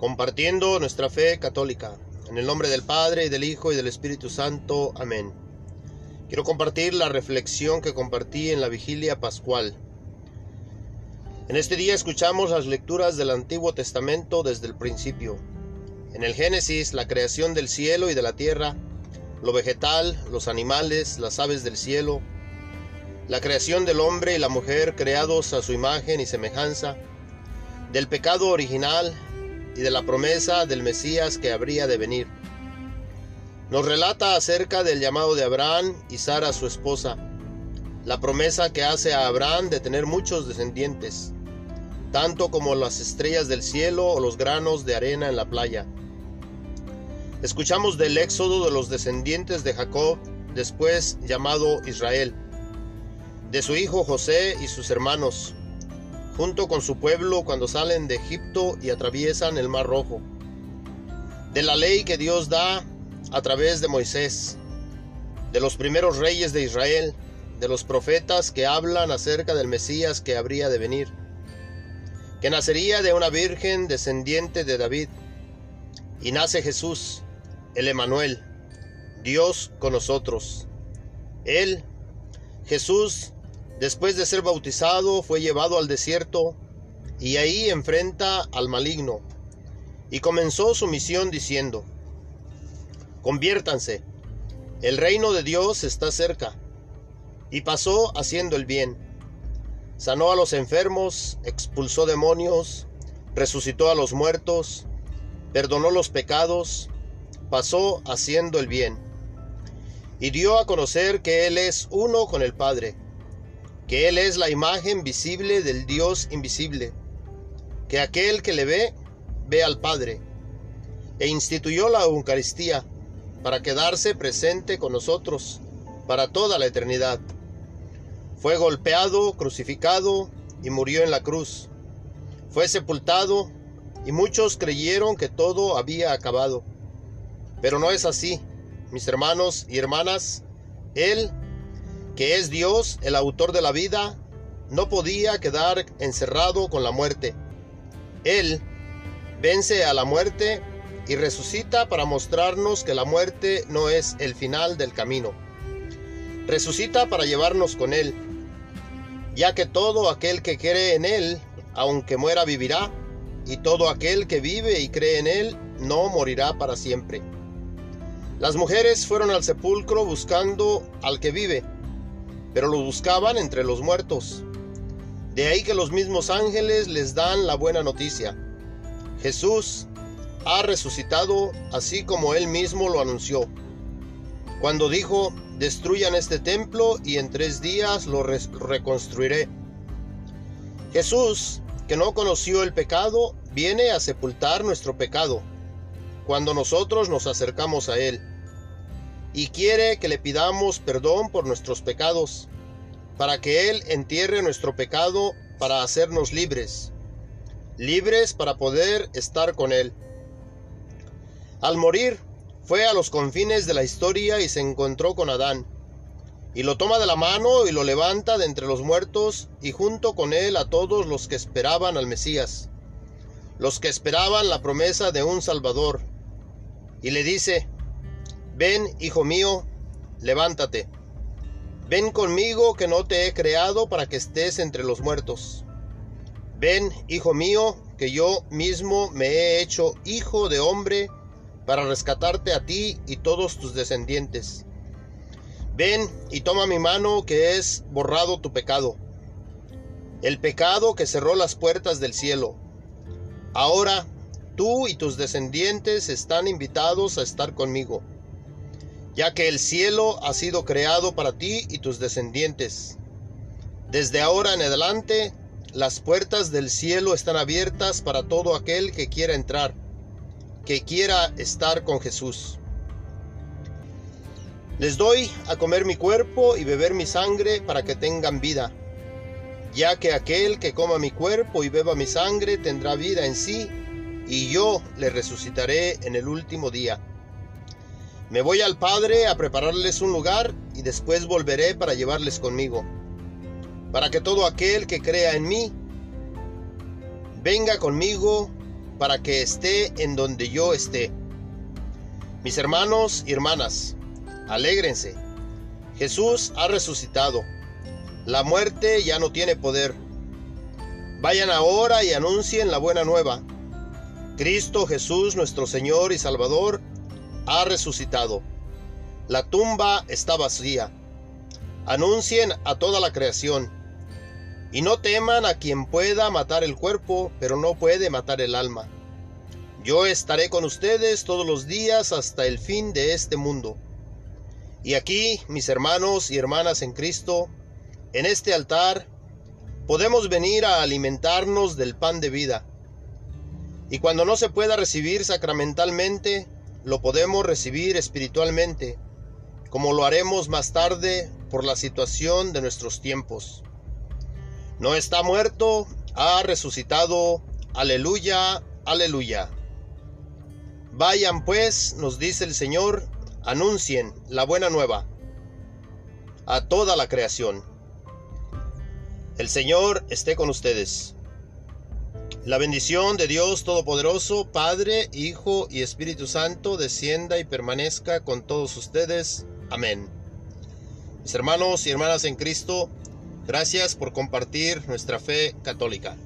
compartiendo nuestra fe católica. En el nombre del Padre, y del Hijo, y del Espíritu Santo. Amén. Quiero compartir la reflexión que compartí en la vigilia pascual. En este día escuchamos las lecturas del Antiguo Testamento desde el principio. En el Génesis, la creación del cielo y de la tierra, lo vegetal, los animales, las aves del cielo, la creación del hombre y la mujer creados a su imagen y semejanza, del pecado original y de la promesa del Mesías que habría de venir. Nos relata acerca del llamado de Abraham y Sara su esposa, la promesa que hace a Abraham de tener muchos descendientes, tanto como las estrellas del cielo o los granos de arena en la playa. Escuchamos del éxodo de los descendientes de Jacob, después llamado Israel, de su hijo José y sus hermanos, junto con su pueblo cuando salen de Egipto y atraviesan el Mar Rojo, de la ley que Dios da a través de Moisés, de los primeros reyes de Israel, de los profetas que hablan acerca del Mesías que habría de venir, que nacería de una virgen descendiente de David, y nace Jesús, el Emanuel, Dios con nosotros. Él, Jesús, Después de ser bautizado, fue llevado al desierto y ahí enfrenta al maligno. Y comenzó su misión diciendo, conviértanse, el reino de Dios está cerca. Y pasó haciendo el bien. Sanó a los enfermos, expulsó demonios, resucitó a los muertos, perdonó los pecados, pasó haciendo el bien. Y dio a conocer que Él es uno con el Padre que Él es la imagen visible del Dios invisible, que aquel que le ve, ve al Padre, e instituyó la Eucaristía para quedarse presente con nosotros para toda la eternidad. Fue golpeado, crucificado y murió en la cruz. Fue sepultado y muchos creyeron que todo había acabado. Pero no es así, mis hermanos y hermanas. Él que es Dios, el autor de la vida, no podía quedar encerrado con la muerte. Él vence a la muerte y resucita para mostrarnos que la muerte no es el final del camino. Resucita para llevarnos con Él, ya que todo aquel que cree en Él, aunque muera, vivirá, y todo aquel que vive y cree en Él, no morirá para siempre. Las mujeres fueron al sepulcro buscando al que vive, pero lo buscaban entre los muertos. De ahí que los mismos ángeles les dan la buena noticia. Jesús ha resucitado así como él mismo lo anunció. Cuando dijo, destruyan este templo y en tres días lo reconstruiré. Jesús, que no conoció el pecado, viene a sepultar nuestro pecado cuando nosotros nos acercamos a Él y quiere que le pidamos perdón por nuestros pecados, para que Él entierre nuestro pecado para hacernos libres, libres para poder estar con Él. Al morir, fue a los confines de la historia y se encontró con Adán, y lo toma de la mano y lo levanta de entre los muertos y junto con él a todos los que esperaban al Mesías, los que esperaban la promesa de un Salvador, y le dice, Ven, hijo mío, levántate. Ven conmigo que no te he creado para que estés entre los muertos. Ven, hijo mío, que yo mismo me he hecho hijo de hombre para rescatarte a ti y todos tus descendientes. Ven y toma mi mano que es borrado tu pecado, el pecado que cerró las puertas del cielo. Ahora tú y tus descendientes están invitados a estar conmigo ya que el cielo ha sido creado para ti y tus descendientes. Desde ahora en adelante, las puertas del cielo están abiertas para todo aquel que quiera entrar, que quiera estar con Jesús. Les doy a comer mi cuerpo y beber mi sangre para que tengan vida, ya que aquel que coma mi cuerpo y beba mi sangre tendrá vida en sí, y yo le resucitaré en el último día. Me voy al Padre a prepararles un lugar y después volveré para llevarles conmigo, para que todo aquel que crea en mí venga conmigo para que esté en donde yo esté. Mis hermanos y hermanas, alégrense. Jesús ha resucitado. La muerte ya no tiene poder. Vayan ahora y anuncien la buena nueva. Cristo Jesús, nuestro Señor y Salvador, ha resucitado. La tumba está vacía. Anuncien a toda la creación. Y no teman a quien pueda matar el cuerpo, pero no puede matar el alma. Yo estaré con ustedes todos los días hasta el fin de este mundo. Y aquí, mis hermanos y hermanas en Cristo, en este altar, podemos venir a alimentarnos del pan de vida. Y cuando no se pueda recibir sacramentalmente, lo podemos recibir espiritualmente, como lo haremos más tarde por la situación de nuestros tiempos. No está muerto, ha resucitado. Aleluya, aleluya. Vayan pues, nos dice el Señor, anuncien la buena nueva a toda la creación. El Señor esté con ustedes. La bendición de Dios Todopoderoso, Padre, Hijo y Espíritu Santo, descienda y permanezca con todos ustedes. Amén. Mis hermanos y hermanas en Cristo, Gracias por compartir nuestra fe católica.